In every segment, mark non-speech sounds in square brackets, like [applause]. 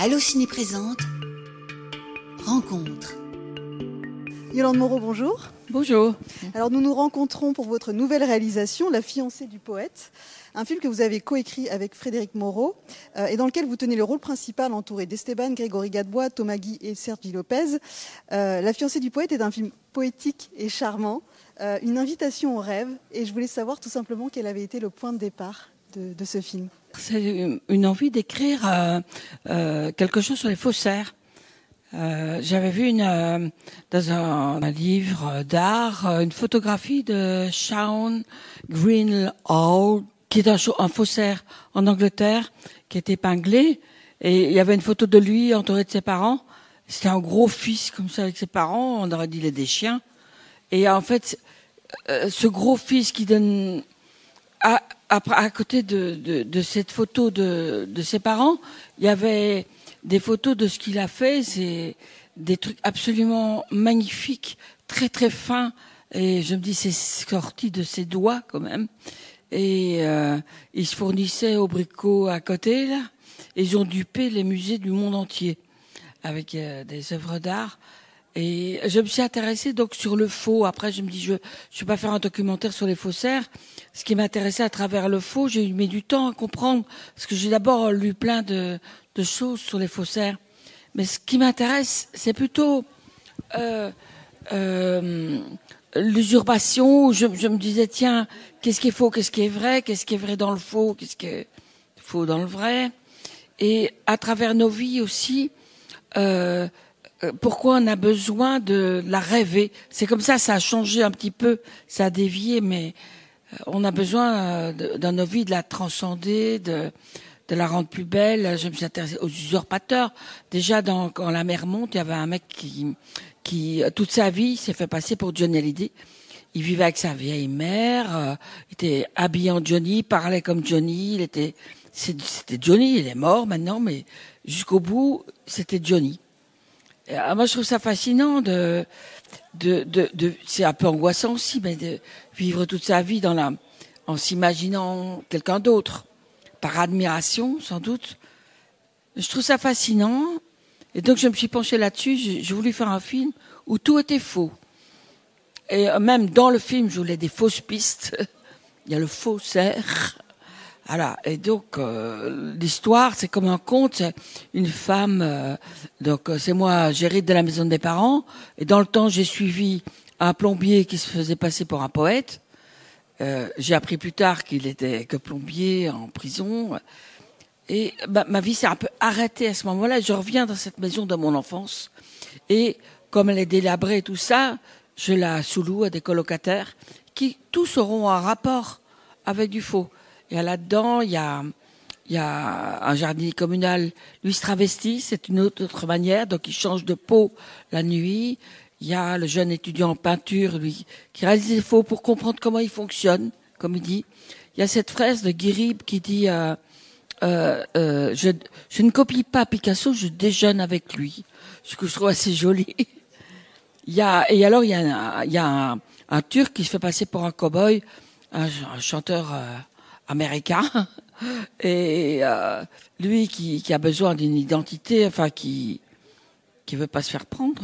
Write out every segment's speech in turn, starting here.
Allo Ciné présente Rencontre. Yolande Moreau, bonjour. Bonjour. Alors nous nous rencontrons pour votre nouvelle réalisation, La fiancée du poète, un film que vous avez coécrit avec Frédéric Moreau euh, et dans lequel vous tenez le rôle principal entouré d'Esteban, Grégory Gadebois, Thomas Guy et Sergi Lopez. Euh, La fiancée du poète est un film poétique et charmant, euh, une invitation au rêve et je voulais savoir tout simplement quel avait été le point de départ de, de ce film. C'est une envie d'écrire euh, euh, quelque chose sur les faussaires. Euh, J'avais vu une, euh, dans un, un livre d'art euh, une photographie de Sean Greenhalgh, qui est un, un faussaire en Angleterre, qui est épinglé. Et il y avait une photo de lui entouré de ses parents. C'était un gros fils comme ça avec ses parents. On aurait dit les des chiens. Et en fait, euh, ce gros fils qui donne à, à, côté de, de, de cette photo de, de ses parents, il y avait des photos de ce qu'il a fait. C'est des trucs absolument magnifiques, très très fins. Et je me dis, c'est sorti de ses doigts quand même. Et euh, ils se fournissaient au bricot à côté, là. Ils ont dupé les musées du monde entier avec euh, des œuvres d'art. Et je me suis intéressée donc sur le faux. Après, je me dis, je je vais pas faire un documentaire sur les faussaires. Ce qui m'intéressait à travers le faux, j'ai mis du temps à comprendre parce que j'ai d'abord lu plein de, choses sur les faussaires. Mais ce qui m'intéresse, c'est plutôt euh, euh, l'usurpation. Je, je me disais, tiens, qu'est-ce qui est faux, qu'est-ce qui est vrai, qu'est-ce qui est vrai dans le faux, qu'est-ce qui est faux dans le vrai. Et à travers nos vies aussi, euh, pourquoi on a besoin de la rêver? C'est comme ça, ça a changé un petit peu, ça a dévié, mais euh, on a besoin euh, dans nos vies de la transcender, de, de la rendre plus belle. Je me suis intéressée aux usurpateurs. Déjà, dans, quand la mer monte, il y avait un mec qui, qui euh, toute sa vie, s'est fait passer pour Johnny Hallyday. Il vivait avec sa vieille mère, euh, il était habillé en Johnny, parlait comme Johnny, il était, c'était Johnny, il est mort maintenant, mais jusqu'au bout, c'était Johnny. Ah, moi, je trouve ça fascinant de, de, de, de c'est un peu angoissant aussi, mais de vivre toute sa vie dans la, en s'imaginant quelqu'un d'autre, par admiration, sans doute. Je trouve ça fascinant. Et donc, je me suis penchée là-dessus. J'ai voulu faire un film où tout était faux. Et même dans le film, je voulais des fausses pistes. [laughs] Il y a le faussaire. Voilà. Et donc, euh, l'histoire, c'est comme un conte. Une femme. euh, donc, euh, c'est moi, j'hérite de la maison des parents. Et dans le temps, j'ai suivi un plombier qui se faisait passer pour un poète. J'ai appris plus tard qu'il était que plombier en prison. Et bah, ma vie s'est un peu arrêtée à ce moment-là. Je reviens dans cette maison de mon enfance. Et comme elle est délabrée tout ça, je la sous-loue à des colocataires qui tous auront un rapport avec du faux. Et là-dedans, il y a, il y a un jardinier communal, lui se travestit, c'est une autre, manière, donc il change de peau la nuit. Il y a le jeune étudiant en peinture, lui, qui réalise des faux pour comprendre comment il fonctionne, comme il dit. Il y a cette phrase de Guirib qui dit euh, euh, euh, je, ne copie pas Picasso, je déjeune avec lui. Ce que je trouve assez joli. Il y a, et alors, il y a, il y a un, un Turc qui se fait passer pour un cow-boy, un, un chanteur euh, américain, [laughs] et euh, lui qui, qui a besoin d'une identité, enfin qui qui veut pas se faire prendre.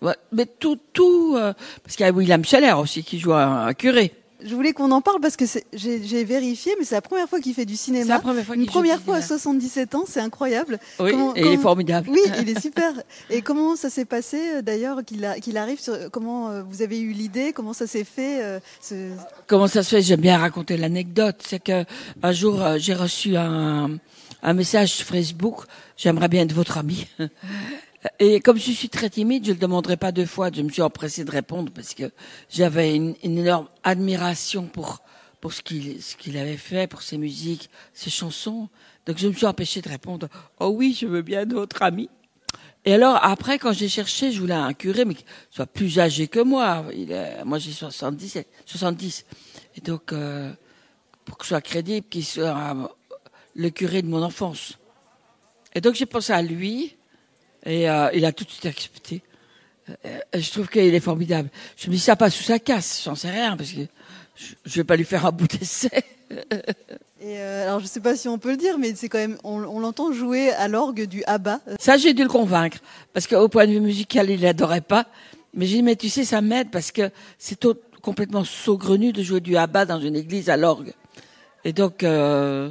ouais, mais tout, tout, euh, parce qu'il y a William Scheller aussi qui joue un, un curé. Je voulais qu'on en parle parce que j'ai vérifié, mais c'est la première fois qu'il fait du cinéma. C'est la première fois Une première fois à cinéma. 77 ans, c'est incroyable. Oui, Comment- et il est formidable. Oui, [laughs] il est super. Et comment ça s'est passé euh, d'ailleurs qu'il arrive sur comment euh, vous avez eu l'idée, comment ça s'est fait euh, ce- Comment ça se fait? J'aime bien raconter l'anecdote. C'est que un jour euh, j'ai reçu un, un message sur Facebook. J'aimerais bien être votre ami. Et comme je suis très timide, je le demanderai pas deux fois. Je me suis empressée de répondre parce que j'avais une, énorme admiration pour pour ce qu'il ce qu'il avait fait, pour ses musiques, ses chansons. Donc je me suis empêchée de répondre. Oh oui, je veux bien être votre ami. Et alors, après, quand j'ai cherché, je voulais un curé, mais qui soit plus âgé que moi. Il est- moi, j'ai 70, 70. Et donc, euh, pour que ce soit crédible, qu'il soit le curé de mon enfance. Et donc, j'ai pensé à lui, et euh, il a tout de suite accepté. Euh, je trouve qu'il est formidable. Je me dis, ça passe sous sa casse, j'en sais rien, parce que je, je vais pas lui faire un bout d'essai. Et euh, alors je sais pas si on peut le dire, mais c'est quand même, on, on l'entend jouer à l'orgue du ABBA. Ça, j'ai dû le convaincre. Parce qu'au point de vue musical, il n'adorait pas. Mais j'ai dit, mais tu sais, ça m'aide parce que c'est complètement saugrenu de jouer du ABBA dans une église à l'orgue. Et donc, euh,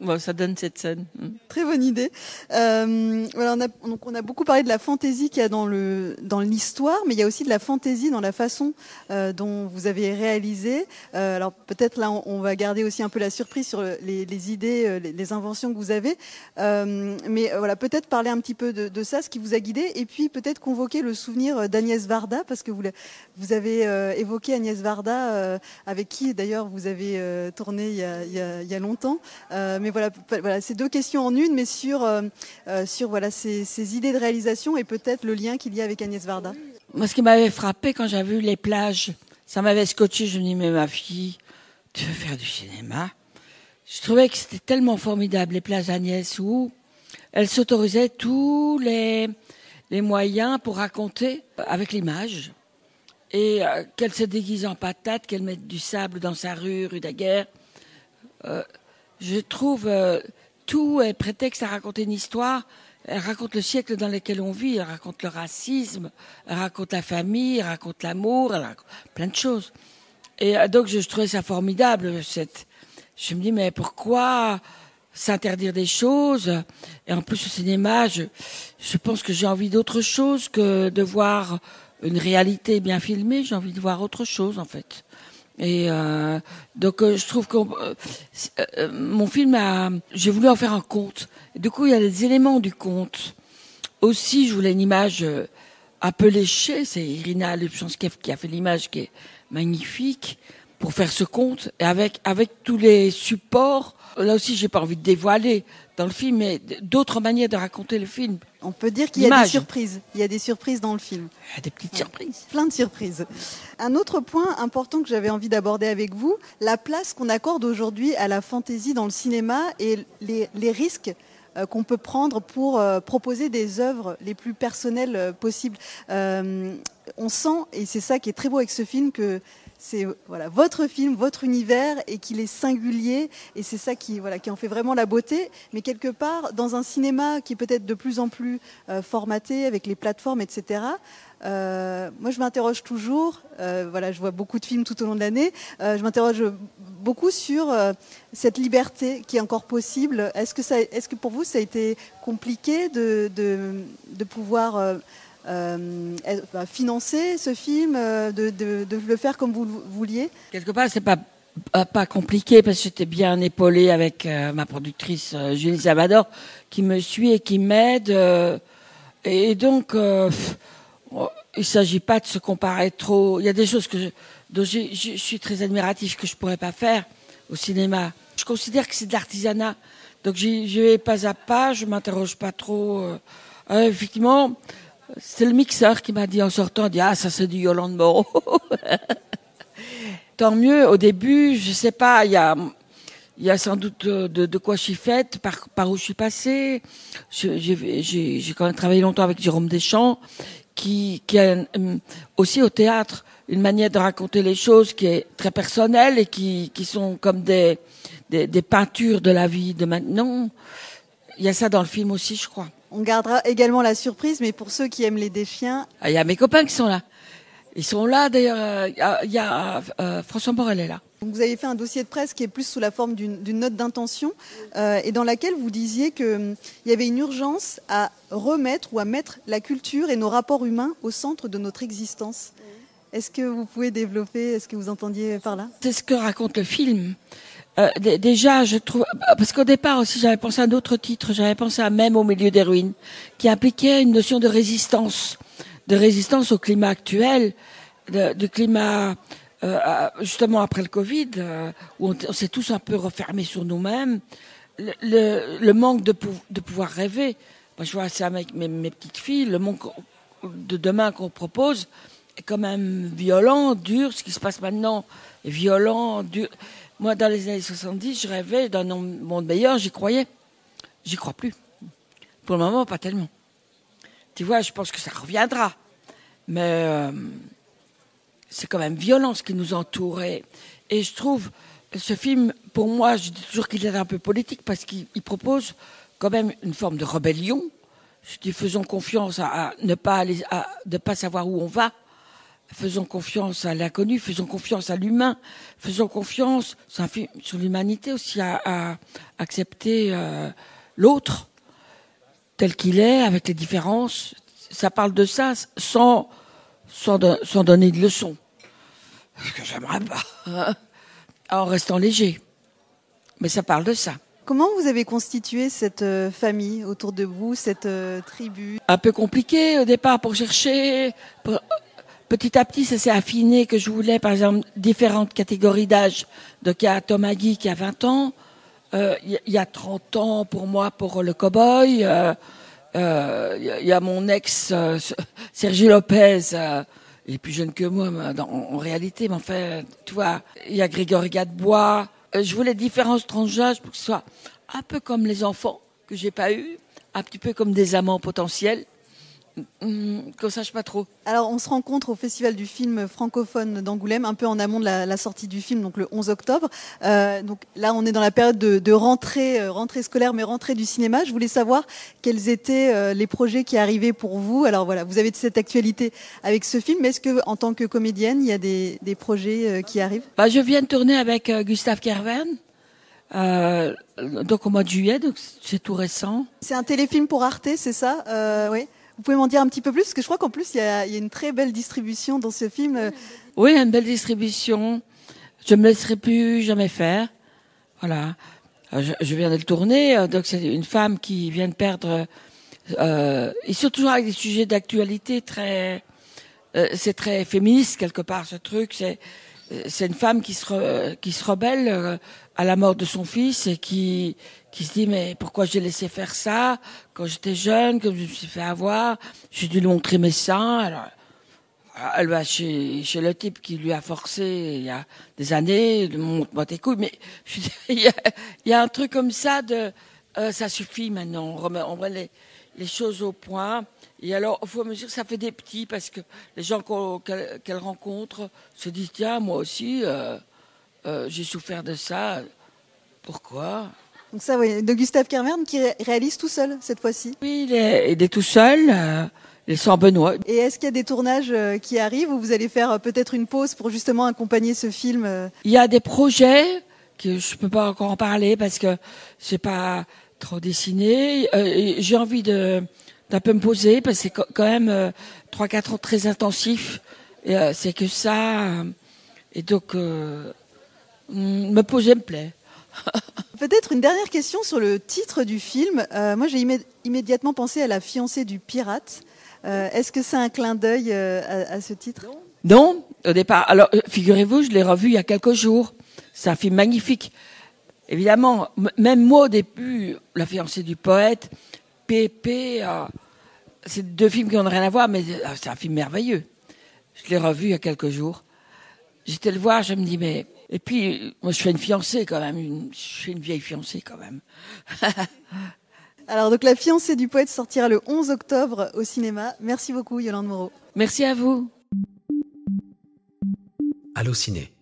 bon, ça donne cette scène. Très bonne idée. Euh, voilà, on a, donc on a beaucoup parlé de la fantaisie qu'il y a dans le dans l'histoire, mais il y a aussi de la fantaisie dans la façon euh, dont vous avez réalisé. Euh, alors peut-être là, on, va garder aussi un peu la surprise sur les, idées, les, inventions que vous avez. Mais voilà, peut-être parler un petit peu de, ça, ce qui vous a guidé, et puis peut-être convoquer le souvenir d'Agnès Varda, parce que vous, vous avez évoqué Agnès Varda, avec qui d'ailleurs vous avez tourné il y a- il y a longtemps. Mais voilà, voilà, c'est deux questions en une, mais sur euh, euh, sur voilà ces, ces idées de réalisation et peut-être le lien qu'il y a avec Agnès Varda. Moi, ce qui m'avait frappé quand j'ai vu les plages, ça m'avait scotché. Je me dis, mais ma fille, tu veux faire du cinéma? Je trouvais que c'était tellement formidable, les plages Agnès, où elle s'autorisait tous les, les moyens pour raconter avec l'image. Et euh, qu'elle se déguise en patate, qu'elle mette du sable dans sa rue, rue Daguerre. Je trouve euh, tout est prétexte à raconter une histoire. Elle raconte le siècle dans lequel on vit, elle raconte le racisme, elle raconte la famille, elle raconte l'amour, raconte plein de choses. Et euh, donc je, trouvais ça formidable. Je me dis mais pourquoi s'interdire des choses? Et en plus au cinéma, je pense que j'ai envie d'autre chose que de voir une réalité bien filmée. J'ai envie de voir autre chose en fait. Et euh, donc euh, je trouve que euh, euh, mon film a, j'ai voulu en faire un conte. Du coup il y a des éléments du conte. Aussi je voulais une image euh, un peu léchée. C'est Irina Lubchanskev qui a fait l'image qui est magnifique pour faire ce conte et avec avec tous les supports. Là aussi j'ai pas envie de dévoiler dans le film, mais d'autres manières de raconter le film. On peut dire qu'il y a des surprises. Il y a des surprises dans le film. Il y a des petites surprises. Plein de surprises. Un autre point important que j'avais envie d'aborder avec vous, la place qu'on accorde aujourd'hui à la fantaisie dans le cinéma et les, les risques euh, qu'on peut prendre pour euh, proposer des œuvres les plus personnelles euh, possibles. Euh, on sent, et c'est ça qui est très beau avec ce film, que c'est voilà votre film, votre univers, et qu'il est singulier, et c'est ça qui voilà qui en fait vraiment la beauté. Mais quelque part, dans un cinéma qui est peut-être de plus en plus euh, formaté avec les plateformes, etc. Euh, moi, je m'interroge toujours. euh, voilà, je vois beaucoup de films tout au long de l'année. euh, je m'interroge beaucoup sur euh, cette liberté qui est encore possible. Est-ce que pour vous, ça a été compliqué de pouvoir euh, euh, financer ce film, euh, de, le faire comme vous le vouliez? Quelque part, c'est pas pas compliqué parce que j'étais bien épaulée avec euh, ma productrice Julie Salvador qui me suit et qui m'aide. et donc, pff, oh, il s'agit pas de se comparer trop. Il y a des choses que je, dont je, je suis très admiratif que je pourrais pas faire au cinéma. Je considère que c'est de l'artisanat. Donc j'y vais pas à pas, je m'interroge pas trop. effectivement, c'est le mixeur qui m'a dit en sortant, dit ah ça c'est du Yolande Moreau. [laughs] Tant mieux. Au début, je sais pas, il y a, il y a sans doute euh, de, quoi je suis faite, par, où je suis passée. J'ai quand même travaillé longtemps avec Jérôme Deschamps, qui, qui a euh, aussi au théâtre une manière de raconter les choses qui est très personnelle et qui, qui sont comme des, des, des peintures de la vie de maintenant. Il y a ça dans le film aussi, je crois. On gardera également la surprise, mais pour ceux qui aiment les déchiens, Ah, Il y a mes copains qui sont là. Ils sont là, d'ailleurs. euh, Il y a, il y a, euh, François Morel est là. Donc, vous avez fait un dossier de presse qui est plus sous la forme d'une d'une note d'intention euh, et dans laquelle vous disiez qu'il y avait une urgence à remettre ou à mettre la culture et nos rapports humains au centre de notre existence. Est-ce que vous pouvez développer Est-ce que vous entendiez par là? C'est ce que raconte le film. Euh, déjà, je trouve parce qu'au départ aussi, j'avais pensé à d'autres titres. J'avais pensé à même au milieu des ruines, qui impliquait une notion de résistance, de résistance au climat actuel, du climat euh, justement après le Covid, euh, où on, s'est tous un peu refermés sur nous-mêmes. Le, le, manque de pouvoir rêver. Moi, je vois ça avec mes, mes petites filles. Le manque de demain qu'on propose est quand même violent, dur. Ce qui se passe maintenant est violent, dur. Moi, dans les années 70, je rêvais d'un monde meilleur, j'y croyais. J'y crois plus. Pour le moment, pas tellement. Tu vois, je pense que ça reviendra. Mais euh, c'est quand même violent ce qui nous entoure. Et, je trouve ce film, pour moi, je dis toujours qu'il est un peu politique parce qu'il propose quand même une forme de rébellion. Je dis faisons confiance à, ne pas à ne pas savoir où on va. Faisons confiance à l'inconnu, faisons confiance à l'humain, faisons confiance, sur l'humanité aussi, à, à accepter euh, l'autre tel qu'il est, avec les différences. Ça parle de ça sans, sans, sans donner de leçons. Ce que j'aimerais pas. en restant léger. Mais ça parle de ça. Comment vous avez constitué cette euh, famille autour de vous, cette euh, tribu? Un peu compliqué au départ pour chercher. Petit à petit, ça s'est affiné que je voulais, par exemple, différentes catégories d'âge. Donc il y a qui a 20 ans, euh, il y a 30 ans pour moi pour le cow-boy, il y a mon ex [laughs] Sergio Lopez il est plus jeune que moi en, réalité, mais enfin, tu vois, il y a Grégory Gadebois. Euh, je voulais différents tranches d'âge pour que ce soit un peu comme les enfants que j'ai pas eu, un petit peu comme des amants potentiels. Hum, qu'on sache pas trop. Alors, on se rencontre au Festival du film francophone d'Angoulême, un peu en amont de la, sortie du film, donc le 11 octobre. Euh, donc là, on est dans la période de, rentrée, euh, rentrée scolaire, mais rentrée du cinéma. Je voulais savoir quels étaient euh, les projets qui arrivaient pour vous. Alors voilà, vous avez cette actualité avec ce film, mais est-ce que, en tant que comédienne, il y a des, projets qui arrivent? Bah, Je viens de tourner avec Gustave Kervern. donc au mois de juillet, donc c'est tout récent. C'est un téléfilm pour Arte, c'est ça? Oui. Vous pouvez m'en dire un petit peu plus Parce que je crois qu'en plus, il y, a, une très belle distribution dans ce film. Oui, une belle distribution. Je me laisserai plus jamais faire. Voilà. Euh, je, viens de le tourner. Euh, donc, c'est une femme qui vient de perdre. Euh, et surtout avec des sujets d'actualité très. Euh, c'est très féministe quelque part ce truc. C'est c'est une femme qui se qui se rebelle à la mort de son fils et qui qui se dit mais pourquoi j'ai laissé faire ça quand j'étais jeune, que je me suis fait avoir, j'ai dû lui montrer mes seins. Alors, elle va chez, chez le type qui lui a forcé il y a des années, montre-moi tes couilles, mais je, [laughs] il, y a, il y a un truc comme ça de euh, ça suffit maintenant, on remet, on remet les, les choses au point. Et alors, au fur et à mesure, ça fait des petits parce que les gens qu'elle rencontre se disent tiens, moi aussi, euh, euh, j'ai souffert de ça. Pourquoi? Donc ça, oui, de Gustave Kermern qui réalise tout seul cette fois-ci. Oui, il est, tout seul. Euh, il est sans Benoît. Et est-ce qu'il y a des tournages euh, qui arrivent ou vous allez faire peut-être une pause pour justement accompagner ce film Il y a des projets que je peux pas encore en parler parce que c'est pas trop dessiné. J'ai envie de d'un peu me poser parce que c'est quand même trois quatre ans très intensifs. Et c'est que ça. Et donc me poser me plaît. [laughs] Peut-être une dernière question sur le titre du film. Euh, moi, j'ai immédiatement pensé à la fiancée du pirate. Euh, est-ce que c'est un clin d'œil euh, à, ce titre? Non, au départ. Alors, figurez-vous, je l'ai revu il y a quelques jours. C'est un film magnifique. Évidemment, même moi au début, La fiancée du poète, Pépé, c'est deux films qui n'ont rien à voir, mais c'est un film merveilleux. Je l'ai revu il y a quelques jours. J'étais le voir, je me dis, mais et puis, moi, je fais une fiancée quand même. Une, je fais une vieille fiancée quand même. [laughs] Alors, donc, La fiancée du poète sortira le 11 octobre au cinéma. Merci beaucoup, Yolande Moreau. Merci à vous. Allô Ciné.